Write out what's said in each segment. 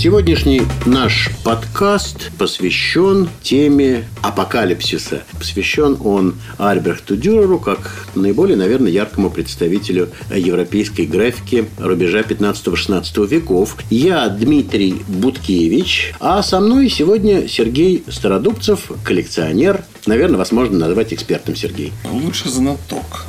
Сегодняшний наш подкаст посвящен теме апокалипсиса. Посвящен он Альбрехту Дюреру как наиболее, наверное, яркому представителю европейской графики рубежа 15-16 веков. Я Дмитрий Буткевич, а со мной сегодня Сергей Стародубцев, коллекционер. Наверное, вас можно назвать экспертом, Сергей. Лучше знаток.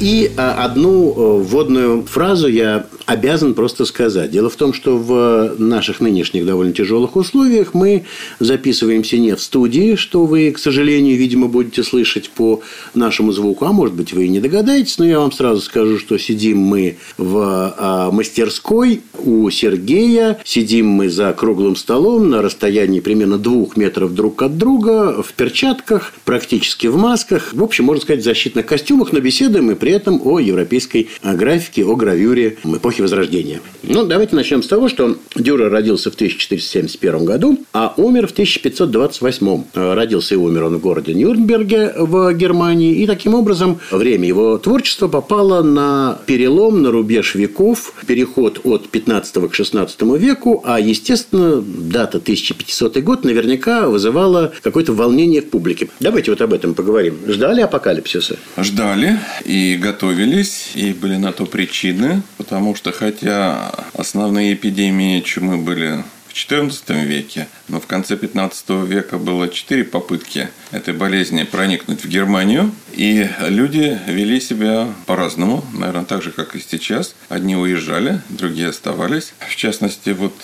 И а, одну э, вводную фразу я обязан просто сказать. Дело в том, что в наших нынешних довольно тяжелых условиях мы записываемся не в студии, что вы, к сожалению, видимо, будете слышать по нашему звуку, а может быть, вы и не догадаетесь, но я вам сразу скажу, что сидим мы в а, мастерской у Сергея, сидим мы за круглым столом на расстоянии примерно двух метров друг от друга, в перчатках, практически в масках, в общем, можно сказать, в защитных костюмах, но беседуем мы при этом о европейской графике, о гравюре эпохи эпохи Возрождения. Ну, давайте начнем с того, что Дюрер родился в 1471 году, а умер в 1528. Родился и умер он в городе Нюрнберге в Германии. И таким образом время его творчества попало на перелом, на рубеж веков, переход от 15 к 16 веку, а, естественно, дата 1500 год наверняка вызывала какое-то волнение в публике. Давайте вот об этом поговорим. Ждали апокалипсиса? Ждали и готовились, и были на то причины, потому что что хотя основные эпидемии чумы были в XIV веке, но в конце XV века было четыре попытки этой болезни проникнуть в Германию, и люди вели себя по-разному, наверное, так же, как и сейчас. Одни уезжали, другие оставались. В частности, вот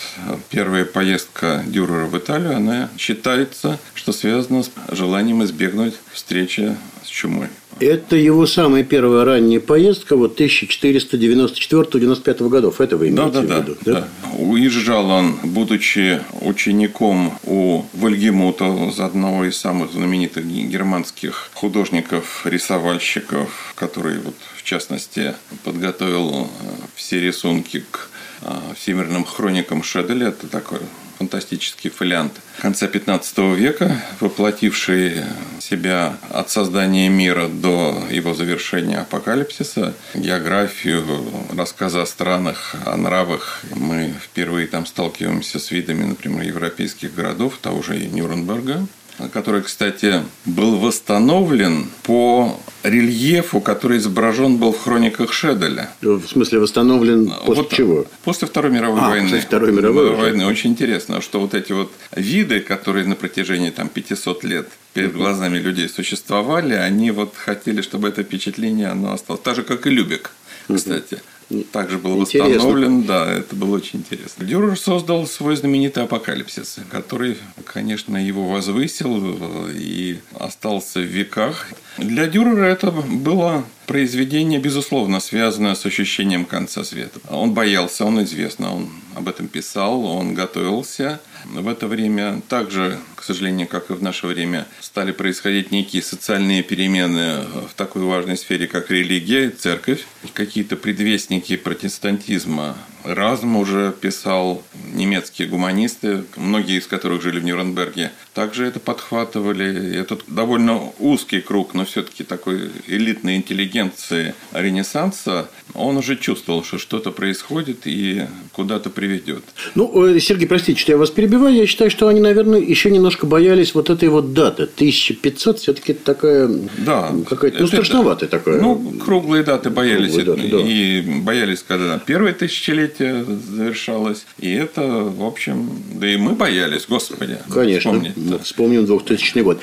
первая поездка Дюрера в Италию, она считается, что связана с желанием избегнуть встречи с чумой. Это его самая первая ранняя поездка, вот 1494-95 годов. Это вы имеете да, да, в виду? Да, да. Уезжал он, будучи учеником у Вальгемута, одного из самых знаменитых германских художников-рисовальщиков, который, вот, в частности, подготовил э, все рисунки к э, всемирным хроникам Шеделя. Это такой фантастический фолиант конца 15 века, воплотивший себя от создания мира до его завершения апокалипсиса, географию, рассказы о странах, о нравах. Мы впервые там сталкиваемся с видами, например, европейских городов, того же Нюрнберга, который, кстати, был восстановлен по рельефу, который изображен был в хрониках Шеделя. В смысле, восстановлен после вот чего? После Второй мировой а, войны. После Второй мировой войны. войны. Очень интересно, что вот эти вот виды, которые на протяжении там 500 лет перед глазами людей существовали, они вот хотели, чтобы это впечатление оно осталось. Так же, как и Любек, кстати. Также был интересно. восстановлен, да, это было очень интересно. Дюрер создал свой знаменитый апокалипсис, который, конечно, его возвысил и остался в веках. Для Дюрера это было произведение, безусловно, связанное с ощущением конца света. Он боялся, он известно, он об этом писал, он готовился. В это время также, сожалению, как и в наше время, стали происходить некие социальные перемены в такой важной сфере, как религия, церковь. Какие-то предвестники протестантизма Разм уже писал, немецкие гуманисты, многие из которых жили в Нюрнберге, также это подхватывали. Это довольно узкий круг, но все-таки такой элитной интеллигенции Ренессанса, он уже чувствовал, что что-то происходит и куда-то приведет. Ну, э, Сергей, простите, что я вас перебиваю. Я считаю, что они, наверное, еще немножко боялись вот этой вот даты. 1500 все-таки такая да, какая-то, ну, страшноватая такая. Ну, круглые даты боялись. Круглые даты, да. И боялись, когда первое тысячелетие завершалось. И это, в общем, да и мы боялись, господи. Конечно. Вспомни. Вспомним 2000 год.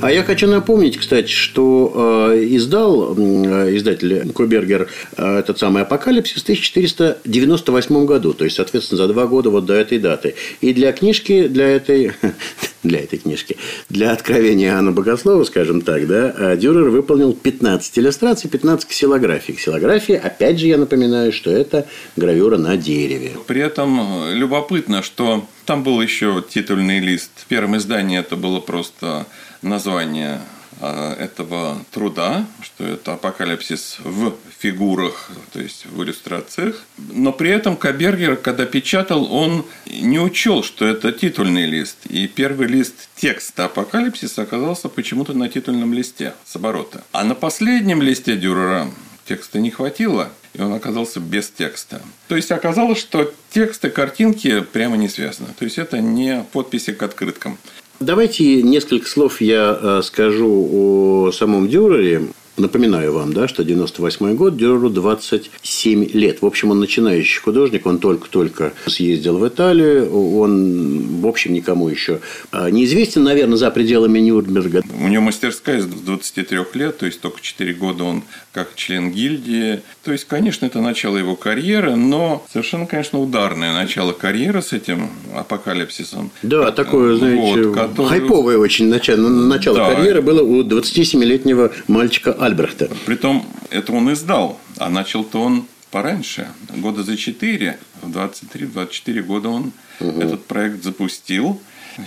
А я хочу напомнить, кстати, что э, издал э, издатель Кубергер э, этот самый «Апокалипсис» в 1498 году, то есть, соответственно, за два года вот до этой даты. И для книжки, для этой, для этой книжки, для откровения Иоанна Богослова, скажем так, да, Дюрер выполнил 15 иллюстраций, 15 ксилографий. Ксилография, опять же, я напоминаю, что это гравюра на дереве. При этом любопытно, что там был еще титульный лист. В первом издании это было просто название этого труда, что это апокалипсис в фигурах, то есть в иллюстрациях. Но при этом Кабергер, когда печатал, он не учел, что это титульный лист. И первый лист текста апокалипсиса оказался почему-то на титульном листе с оборота. А на последнем листе Дюрера текста не хватило, и он оказался без текста. То есть оказалось, что текст и картинки прямо не связаны. То есть это не подписи к открыткам. Давайте несколько слов я э, скажу о самом Дюрере. Напоминаю вам, да, что 98 год, Дюреру 27 лет. В общем, он начинающий художник, он только-только съездил в Италию, он, в общем, никому еще а, неизвестен, наверное, за пределами Нюрнберга. У него мастерская с 23 лет, то есть только 4 года он как член гильдии. То есть, конечно, это начало его карьеры, но совершенно, конечно, ударное начало карьеры с этим апокалипсисом. Да, такое, знаете, вот, который... хайповое очень начало, начало да. карьеры было у 27-летнего мальчика Альбрехта. Притом, это он издал, а начал-то он пораньше, года за 4, в 23-24 года он угу. этот проект запустил.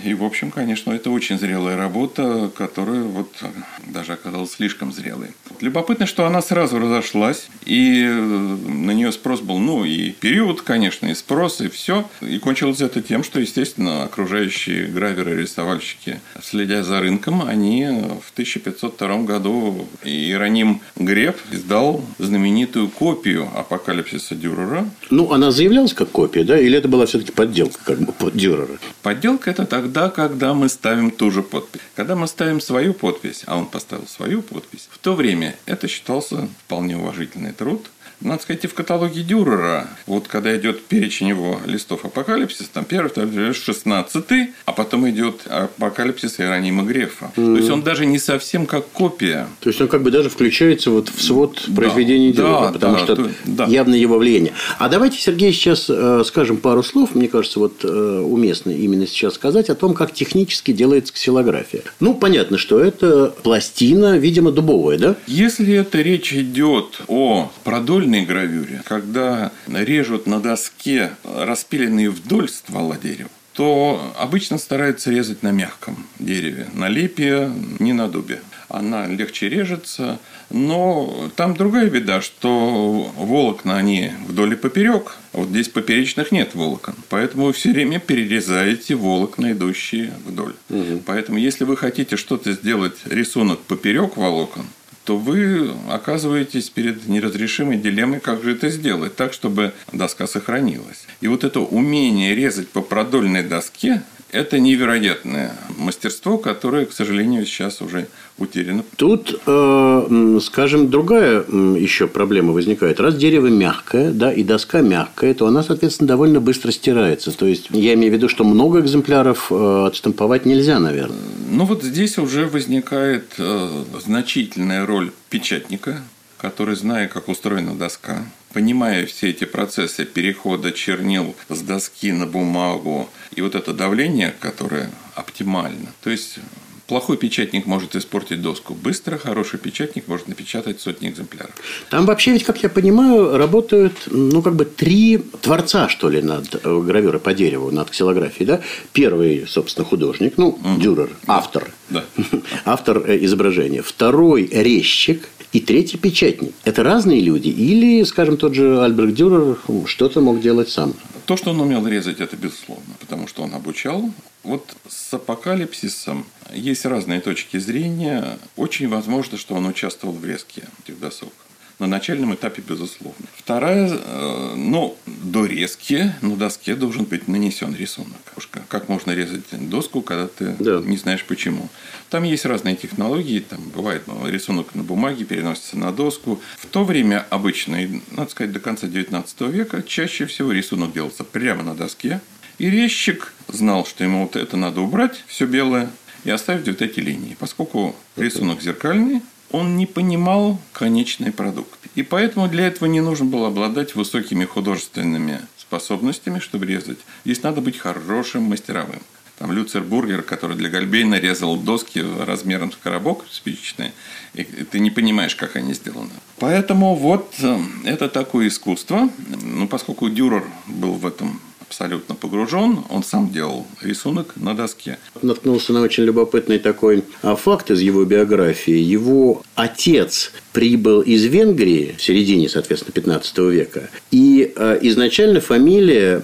И, в общем, конечно, это очень зрелая работа, которая вот даже оказалась слишком зрелой. Любопытно, что она сразу разошлась, и э, на нее спрос был, ну, и период, конечно, и спрос, и все. И кончилось это тем, что, естественно, окружающие граверы, рисовальщики, следя за рынком, они в 1502 году Иероним Греф издал знаменитую копию апокалипсиса Дюрера. Ну, она заявлялась как копия, да? Или это была все-таки подделка как бы под Дюрера? Подделка – это тогда, когда мы ставим ту же подпись. Когда мы ставим свою подпись, а он поставил свою подпись, в то время это считался вполне уважительный труд – надо сказать, и в каталоге Дюрера, вот когда идет перечень его листов апокалипсис, там первый, второй, шестнадцатый, а потом идет апокалипсис Иеронима Грефа. Mm-hmm. То есть он даже не совсем как копия. То есть он как бы даже включается вот в свод произведений да, Дюрера, да, потому да, что то, да. явно его влияние. А давайте, Сергей, сейчас э, скажем пару слов, мне кажется, вот э, уместно именно сейчас сказать о том, как технически делается ксилография. Ну, понятно, что это пластина, видимо, дубовая, да? Если это речь идет о продольной напольной гравюре, когда режут на доске распиленные вдоль ствола дерева, то обычно стараются резать на мягком дереве, на липе, не на дубе. Она легче режется, но там другая беда, что волокна они вдоль и поперек, а вот здесь поперечных нет волокон. Поэтому вы все время перерезаете волокна, идущие вдоль. Угу. Поэтому, если вы хотите что-то сделать, рисунок поперек волокон, то вы оказываетесь перед неразрешимой дилеммой, как же это сделать так, чтобы доска сохранилась. И вот это умение резать по продольной доске, это невероятное мастерство, которое, к сожалению, сейчас уже утеряно. Тут, э, скажем, другая еще проблема возникает. Раз дерево мягкое, да, и доска мягкая, то она, соответственно, довольно быстро стирается. То есть, я имею в виду, что много экземпляров э, отштамповать нельзя, наверное. Ну, вот здесь уже возникает э, значительная роль печатника, который, зная, как устроена доска, понимая все эти процессы перехода чернил с доски на бумагу и вот это давление, которое оптимально. То есть Плохой печатник может испортить доску быстро, хороший печатник может напечатать сотни экземпляров. Там вообще ведь, как я понимаю, работают, ну, как бы три творца, что ли, над э, гравюрой по дереву, над ксилографией, да? Первый, собственно, художник, ну, угу. Дюрер, автор. Да. автор э, изображения. Второй – резчик – и третий печатник. Это разные люди? Или, скажем, тот же Альберт Дюрер что-то мог делать сам? То, что он умел резать, это безусловно, потому что он обучал. Вот с апокалипсисом есть разные точки зрения. Очень возможно, что он участвовал в резке этих досок. На начальном этапе, безусловно. Вторая, э, ну, до резки на доске должен быть нанесен рисунок. Как можно резать доску, когда ты да. не знаешь почему. Там есть разные технологии. Там бывает ну, рисунок на бумаге, переносится на доску. В то время обычно, надо сказать, до конца 19 века, чаще всего рисунок делался прямо на доске. И резчик знал, что ему вот это надо убрать, все белое, и оставить вот эти линии. Поскольку рисунок зеркальный, он не понимал конечный продукт. И поэтому для этого не нужно было обладать высокими художественными способностями, чтобы резать. Здесь надо быть хорошим мастеровым. Там Люцер Бургер, который для Гальбейна резал доски размером с коробок спичечные, и ты не понимаешь, как они сделаны. Поэтому вот э, это такое искусство. Ну, поскольку Дюрер был в этом абсолютно погружен, он сам делал рисунок на доске. Наткнулся на очень любопытный такой а, факт из его биографии. Его отец прибыл из Венгрии в середине, соответственно, 15 века. И э, изначально фамилия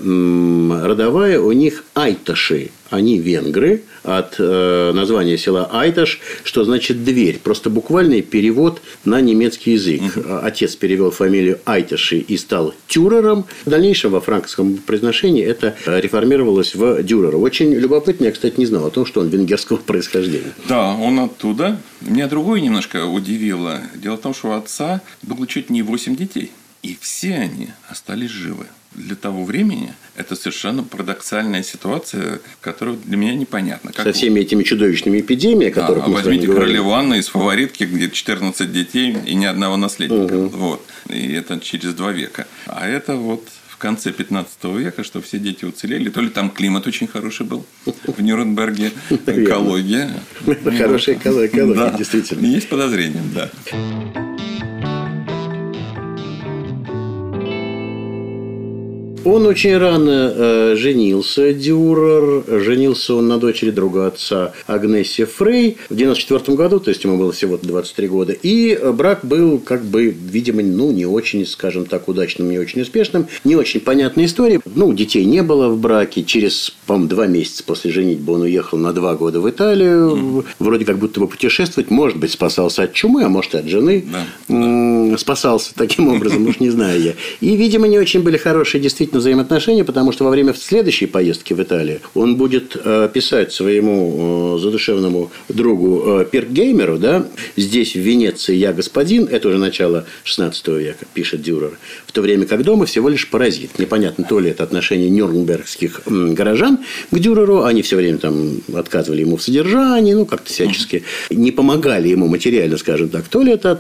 родовая у них Айташи. Они венгры от э, названия села Айташ, что значит дверь. Просто буквальный перевод на немецкий язык. Угу. Отец перевел фамилию Айташи и стал Тюрером. В дальнейшем во франкском произношении это реформировалось в Дюрера. Очень любопытно, я, кстати, не знал о том, что он венгерского происхождения. Да, он оттуда. Меня другое немножко удивило. Дело в том, что у отца было чуть не 8 детей. И все они остались живы для того времени это совершенно парадоксальная ситуация, которая для меня непонятна. Как Со всеми этими чудовищными эпидемиями, которые да, мы возьмите королеву Анну из фаворитки, где 14 детей и ни одного наследника. Угу. Вот. И это через два века. А это вот в конце 15 века, что все дети уцелели. То ли там климат очень хороший был в Нюрнберге, экология. Хорошая экология, действительно. Есть подозрения, да. Он очень рано э, женился, Дюрер. Женился он на дочери друга отца Агнессе Фрей в 94 году, то есть ему было всего 23 года. И брак был, как бы, видимо, ну, не очень, скажем так, удачным, не очень успешным. Не очень понятная история. Ну, детей не было в браке. Через, по-моему, два месяца после женитьбы он уехал на два года в Италию. Mm. Вроде как будто бы путешествовать. Может быть, спасался от чумы, а может, и от жены. Да. Спасался таким образом, уж не знаю я. И, видимо, не очень были хорошие действительно действительно взаимоотношения, потому что во время следующей поездки в Италию он будет э, писать своему э, задушевному другу э, Пиркгеймеру, да, здесь в Венеции я господин, это уже начало 16 века, пишет Дюрер, в то время как дома всего лишь паразит. Непонятно, то ли это отношение нюрнбергских горожан к Дюреру, они все время там отказывали ему в содержании, ну, как-то всячески не помогали ему материально, скажем так, то ли это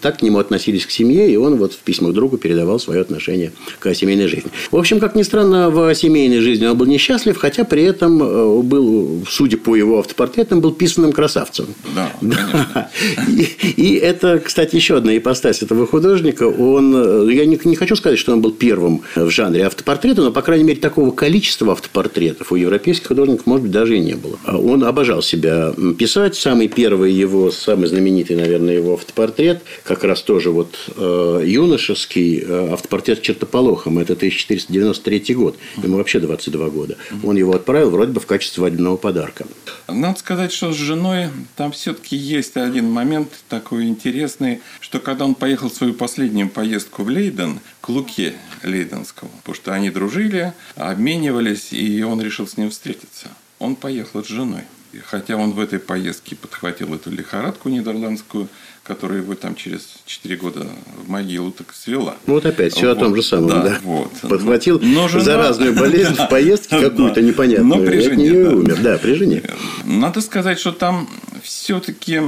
так к нему относились к семье, и он вот в письмах другу передавал свое отношение к семейной жизни. В общем, как ни странно, в семейной жизни он был несчастлив, хотя при этом э, был, судя по его автопортретам, был писанным красавцем. Да, да. И, и это, кстати, еще одна ипостась этого художника. Он, э, я не, не хочу сказать, что он был первым в жанре автопортрета, но, по крайней мере, такого количества автопортретов у европейских художников, может быть, даже и не было. Он обожал себя писать. Самый первый его, самый знаменитый, наверное, его автопортрет, как раз тоже вот э, юношеский автопортрет Чертополохом. Это 1400 1993 год. Ему вообще 22 года. Он его отправил вроде бы в качестве свадебного подарка. Надо сказать, что с женой там все-таки есть один момент такой интересный, что когда он поехал в свою последнюю поездку в Лейден, к Луке Лейденскому, потому что они дружили, обменивались, и он решил с ним встретиться. Он поехал с женой. Хотя он в этой поездке подхватил эту лихорадку нидерландскую, которая его там через 4 года в могилу так свела. Ну, вот опять все вот. о том же самом, да. да. Вот. Подхватил Но жена... заразную болезнь в поездке какую-то непонятную. Но при жене, да. умер. Да, при жене. Надо сказать, что там все-таки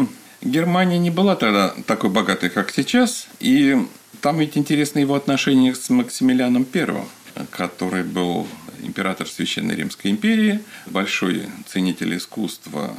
Германия не была тогда такой богатой, как сейчас. И там ведь интересны его отношения с Максимилианом Первым, который был император Священной Римской империи, большой ценитель искусства,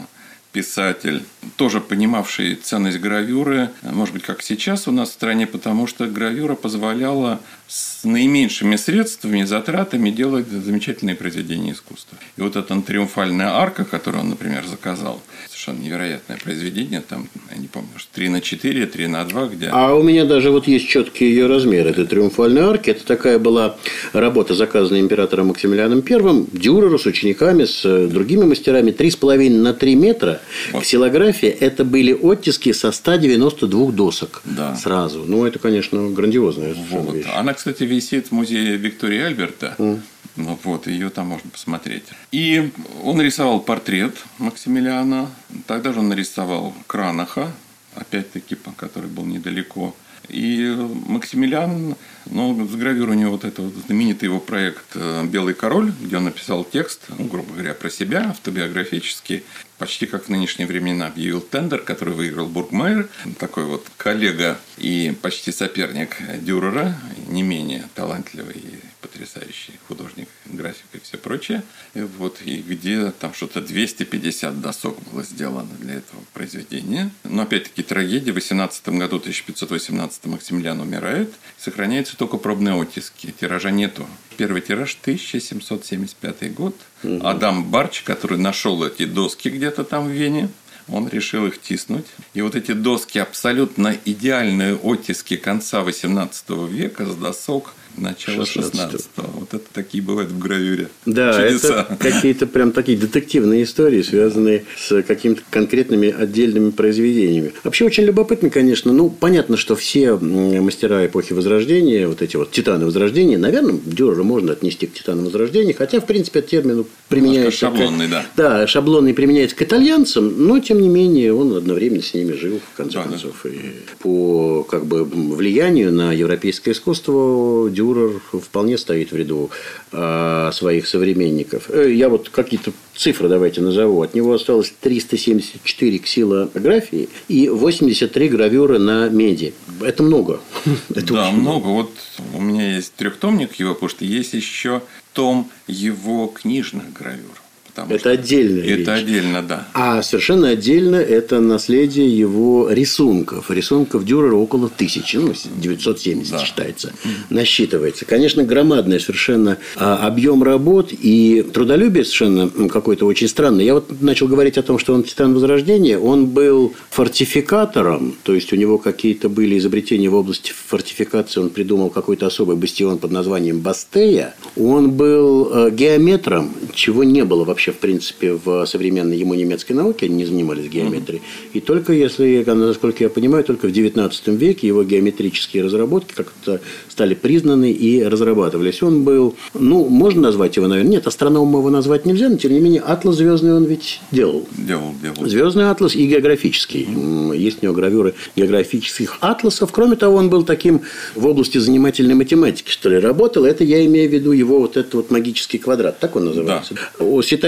писатель, тоже понимавший ценность гравюры, может быть, как сейчас у нас в стране, потому что гравюра позволяла с наименьшими средствами, затратами делать замечательные произведения искусства. И вот эта триумфальная арка, которую он, например, заказал, совершенно невероятное произведение, там, я не помню, 3 на 4, 3 на 2, где... А у меня даже вот есть четкий ее размер этой триумфальной арки. Это такая была работа, заказанная императором Максимилианом I, Дюреру с учениками, с другими мастерами, 3,5 на 3 метра. Вот. Ксилография – это были оттиски со 192 досок да. сразу. Ну, это, конечно, грандиозная вот. вещь. Она, кстати, висит в музее Виктории Альберта. Mm. Ну вот, ее там можно посмотреть. И он рисовал портрет Максимилиана. Тогда же он нарисовал Кранаха, опять-таки, который был недалеко. И Максимилиан, ну, с гравюрой у него вот это знаменитый его проект «Белый король», где он написал текст, ну, грубо говоря, про себя, автобиографический почти как в нынешние времена объявил тендер, который выиграл Бургмайер, такой вот коллега и почти соперник Дюрера, не менее талантливый и потрясающий художник графика и все прочее. И вот, и где там что-то 250 досок было сделано для этого произведения. Но опять-таки трагедия. В 18 году, 1518 Максимилиан умирает. Сохраняются только пробные оттиски. Тиража нету. Первый тираж 1775 год. Угу. Адам Барч, который нашел эти доски где-то там в Вене, он решил их тиснуть. И вот эти доски абсолютно идеальные оттиски конца 18 века с досок – начала 16 Вот это такие бывают в гравюре. Да, Чудеса. это какие-то прям такие детективные истории, связанные с какими-то конкретными отдельными произведениями. Вообще очень любопытно, конечно. Ну, понятно, что все мастера эпохи Возрождения, вот эти вот титаны Возрождения, наверное, Дюрера можно отнести к титанам Возрождения, хотя, в принципе, этот термин применяется... шаблонный, к... да. Да, шаблонный применяется к итальянцам, но, тем не менее, он одновременно с ними жил, в конце да, концов. Да. И по как бы, влиянию на европейское искусство Дюрер вполне стоит в ряду э, своих современников. Э, я вот какие-то цифры давайте назову. От него осталось 374 ксилографии и 83 гравюры на меди. Это много. Это да, много. Вот у меня есть трехтомник его, потому что есть еще том его книжных гравюр. Потому это отдельно. Это вещь. отдельно, да. А совершенно отдельно это наследие его рисунков. Рисунков Дюрера около тысячи, ну, 970 да. считается, насчитывается. Конечно, громадный совершенно а, объем работ и трудолюбие совершенно какой-то очень странный. Я вот начал говорить о том, что он титан Возрождения. Он был фортификатором, то есть у него какие-то были изобретения в области фортификации. Он придумал какой-то особый бастион под названием Бастея. Он был э, геометром, чего не было вообще вообще, в принципе, в современной ему немецкой науке они не занимались геометрией. И только если, насколько я понимаю, только в XIX веке его геометрические разработки как-то стали признаны и разрабатывались. Он был, ну, можно назвать его, наверное, нет, астрономом его назвать нельзя, но тем не менее атлас звездный он ведь делал. Делал, делал. Звездный атлас и географический. Есть у него гравюры географических атласов. Кроме того, он был таким в области занимательной математики, что ли, работал. Это я имею в виду его вот этот вот магический квадрат, так он называется. Да.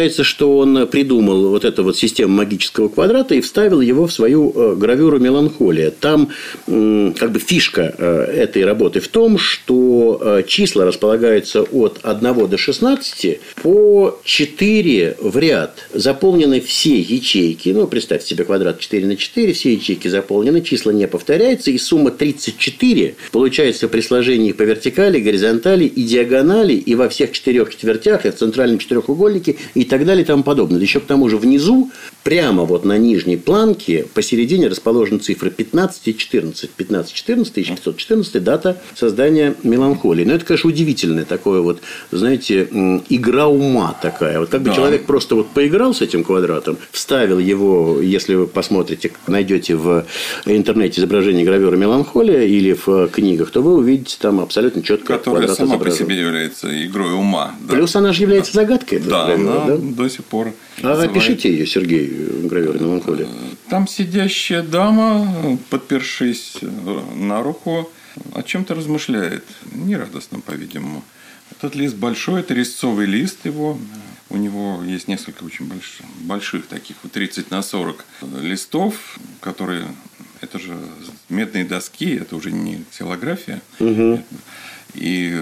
Считается, что он придумал вот эту вот систему магического квадрата и вставил его в свою э, гравюру «Меланхолия». Там как бы фишка э, этой работы в том, что э, числа располагаются от 1 до 16 по 4 в ряд. Заполнены все ячейки. Ну, представьте себе квадрат 4 на 4. Все ячейки заполнены, числа не повторяются. И сумма 34 получается при сложении по вертикали, горизонтали и диагонали. И во всех четырех четвертях, и в центральном четырехугольнике и так далее и тому подобное. Еще к тому же внизу, прямо вот на нижней планке, посередине расположены цифры 15 и 14. 15, 14, 1514 дата создания меланхолии. Но это, конечно, удивительное такое вот, знаете, игра ума такая. Вот как бы да. человек просто вот поиграл с этим квадратом, вставил его, если вы посмотрите, найдете в интернете изображение гравера меланхолия или в книгах, то вы увидите там абсолютно четко Которая сама по себе является игрой ума. Да. Плюс она же является да. загадкой. Да, гравера, она, да? До сих пор. А называет... опишите ее, Сергей, гравер меланхолия. Там сидящая дама, подпершись на руку, о чем-то размышляет. Нерадостно, по-видимому. Этот лист большой, это резцовый лист его. У него есть несколько очень больших, больших таких, 30 на 40 листов, которые это же медные доски, это уже не ксилография. Угу. И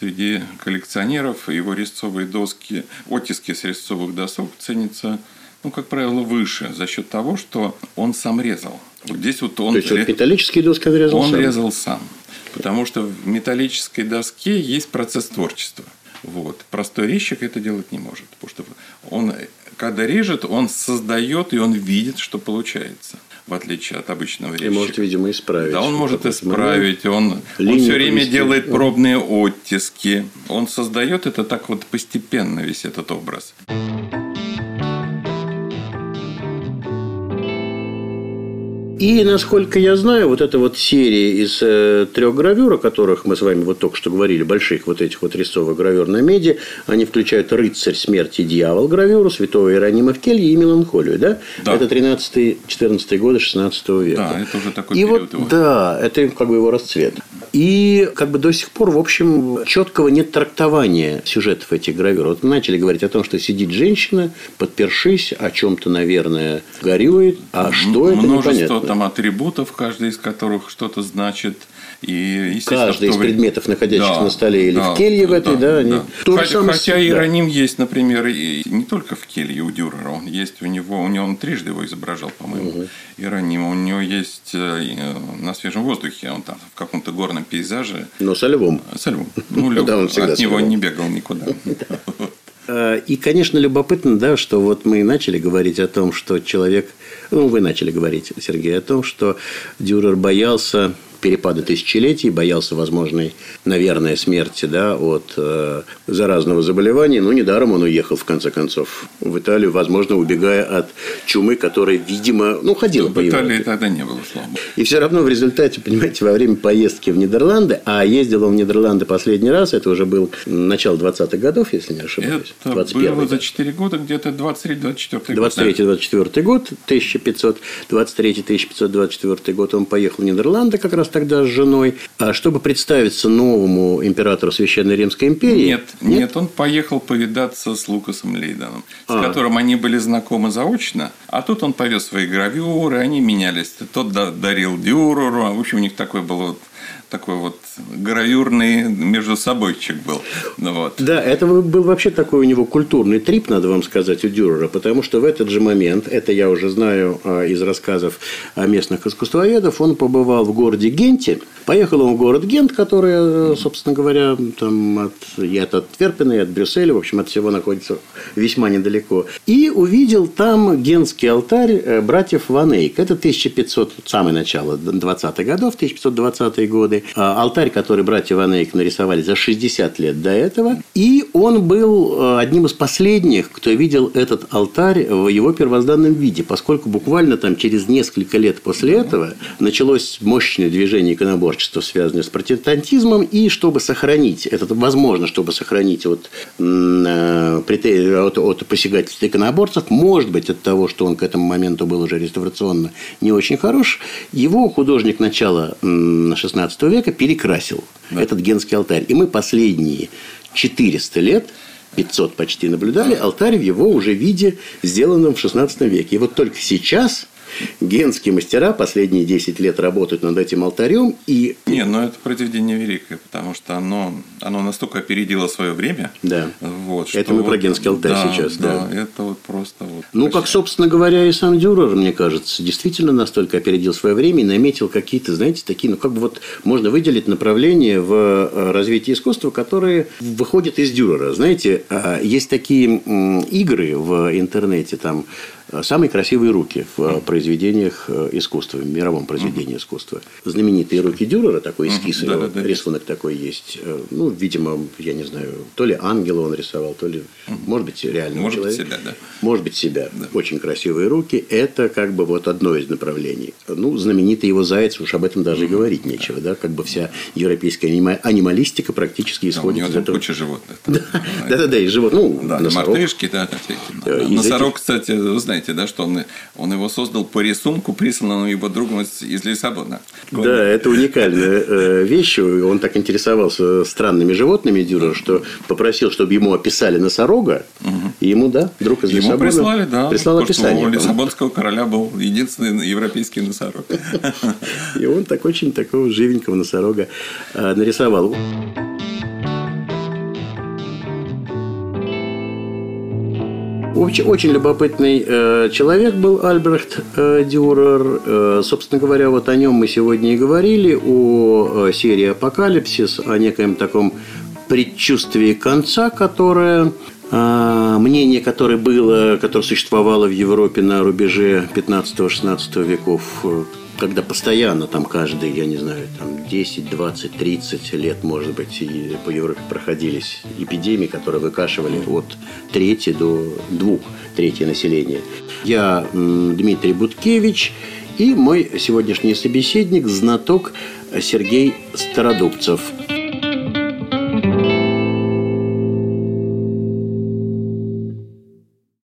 Среди коллекционеров его резцовые доски, оттиски с резцовых досок ценятся, ну, как правило, выше за счет того, что он сам резал. Вот здесь вот он... То есть, ре... металлические доски он резал он сам? Он резал сам. Потому что в металлической доске есть процесс творчества. Вот. Простой резчик это делать не может. Потому что он, когда режет, он создает и он видит, что получается в отличие от обычного резчика. И может, видимо, исправить. Да, он может исправить. Он, он все время повести. делает пробные оттиски. Он создает это так вот постепенно, весь этот образ. И, насколько я знаю, вот эта вот серия из э, трех гравюр, о которых мы с вами вот только что говорили, больших вот этих вот рисовых гравюр на меди, они включают «Рыцарь смерти дьявол» гравюру, «Святого Иеронима в келье» и «Меланхолию». Да? Да. Это 13-14 годы 16 века. Да, это уже такой и период вот, его. Да, это как бы его расцвет. И как бы до сих пор, в общем, четкого нет трактования сюжетов этих гравюр. Вот мы начали говорить о том, что сидит женщина, подпершись, о чем-то, наверное, горюет. А что это, Множество непонятно. там атрибутов, каждый из которых что-то значит. И, Каждый из вы... предметов, находящихся да, на столе или да, в келье в этой, да, они да. то же хотя, самое хотя Иероним есть, например, и не только в келье у Дюрера, он есть у него, у него он трижды его изображал, по-моему, Иероним. У него есть э, на свежем воздухе, он там в каком-то горном пейзаже. Но со львом. Со львом. Ну, лёг, Да, он всегда от него львом. не бегал никуда. Э, И, конечно, любопытно, да, что вот мы начали говорить о том, что человек, ну, вы начали говорить, Сергей, о том, что Дюрер боялся перепада тысячелетий, боялся возможной, наверное, смерти да, от э, заразного заболевания. Ну, недаром он уехал, в конце концов, в Италию, возможно, убегая от чумы, которая, видимо, ну, ходила по В Европе. Италии тогда не было, слава. И все равно в результате, понимаете, во время поездки в Нидерланды, а ездил он в Нидерланды последний раз, это уже был начало 20-х годов, если не ошибаюсь. Это 21-й, было за 4 года, где-то 23-24 год. наверное. 23-24 год, 1523-1524 год он поехал в Нидерланды как раз тогда с женой, а чтобы представиться новому императору Священной Римской империи. Нет, нет, он поехал повидаться с Лукасом Лейданом, с А. которым они были знакомы заочно, а тут он повез свои гравюры, они менялись. Тот да- дарил Дюреру, а в общем у них такой был вот такой вот гравюрный между собойчик был. Ну, вот. Да, это был вообще такой у него культурный трип, надо вам сказать, у Дюрера, потому что в этот же момент, это я уже знаю а, из рассказов местных искусствоведов, он побывал в городе Генте. Поехал он в город Гент, который, э, собственно говоря, там от, и от Антверпена, и от Брюсселя, в общем, от всего находится весьма недалеко. И увидел там генский алтарь э, братьев Ванейк. Это 1500, самое начало 20-х годов, 1520-е годы. А, Алтарь, который братья Ванейк нарисовали за 60 лет до этого. И он был э, одним из последних, кто видел этот алтарь в его первозданном виде, поскольку буквально там через несколько лет после этого началось мощное движение иконоборчества, связанное с протестантизмом, и чтобы сохранить, это возможно, чтобы сохранить от, м, э, от, от посягательств иконоборцев, может быть, от того, что он к этому моменту был уже реставрационно не очень хорош, его художник начала м, XVI века перекрасил этот генский алтарь. И мы последние 400 лет 500 почти наблюдали алтарь в его уже виде, сделанном в XVI веке. И вот только сейчас генские мастера последние 10 лет работают над этим алтарем, и Не, но это произведение великое, потому что оно, оно настолько опередило свое время. Да. Вот, Это что мы вот- про генский алтарь сейчас, да. это вот просто вот. Ну, как, собственно говоря, и сам Дюрер, мне кажется, действительно настолько опередил свое время и наметил какие-то, знаете, такие, ну, как бы вот можно выделить направления в э, развитии искусства, которые выходят из Дюрера. Знаете, а, есть такие игры в интернете, там, самые красивые руки в э, произведениях э, искусства, в мировом произведении искусства. Знаменитые руки Дюрера, такой эскиз, его, да-да-да. рисунок такой есть. Э, Ну, видимо, я не знаю, то ли ангела он рисовал, то ли, может быть, реального Может быть, человека. себя, да. Может быть, себя. Очень красивые руки. Это как бы вот одно из направлений. Ну, знаменитый его заяц, уж об этом даже и говорить нечего. Да? Как бы вся европейская анима- анималистика практически Да, исходит из этого. куча животных. Да-да-да, и живот. Ну, Да, мартышки, да. Да, Носорог, кстати, вы знаете, да, что он, он его создал по рисунку, присланному его другом из, из Лиссабона. Да, это уникальная э, вещь. Он так интересовался странными животными, Дюрер, что попросил, чтобы ему описали носорога. И ему, да, друг из Ему Лиссабона прислали, да. прислал описание. у Лиссабонского короля был единственный европейский носорог. И он так очень такого живенького носорога э, нарисовал. Очень, очень любопытный э, человек был Альбрехт э, Дюрер. Э, собственно говоря, вот о нем мы сегодня и говорили, о э, серии «Апокалипсис», о некоем таком предчувствии конца, которое э, мнение, которое было, которое существовало в Европе на рубеже 15-16 веков, э, когда постоянно там каждый, я не знаю, там 10, 20, 30 лет, может быть, и по Европе проходились эпидемии, которые выкашивали от трети до двух трети населения. Я Дмитрий Буткевич и мой сегодняшний собеседник, знаток Сергей Стародубцев.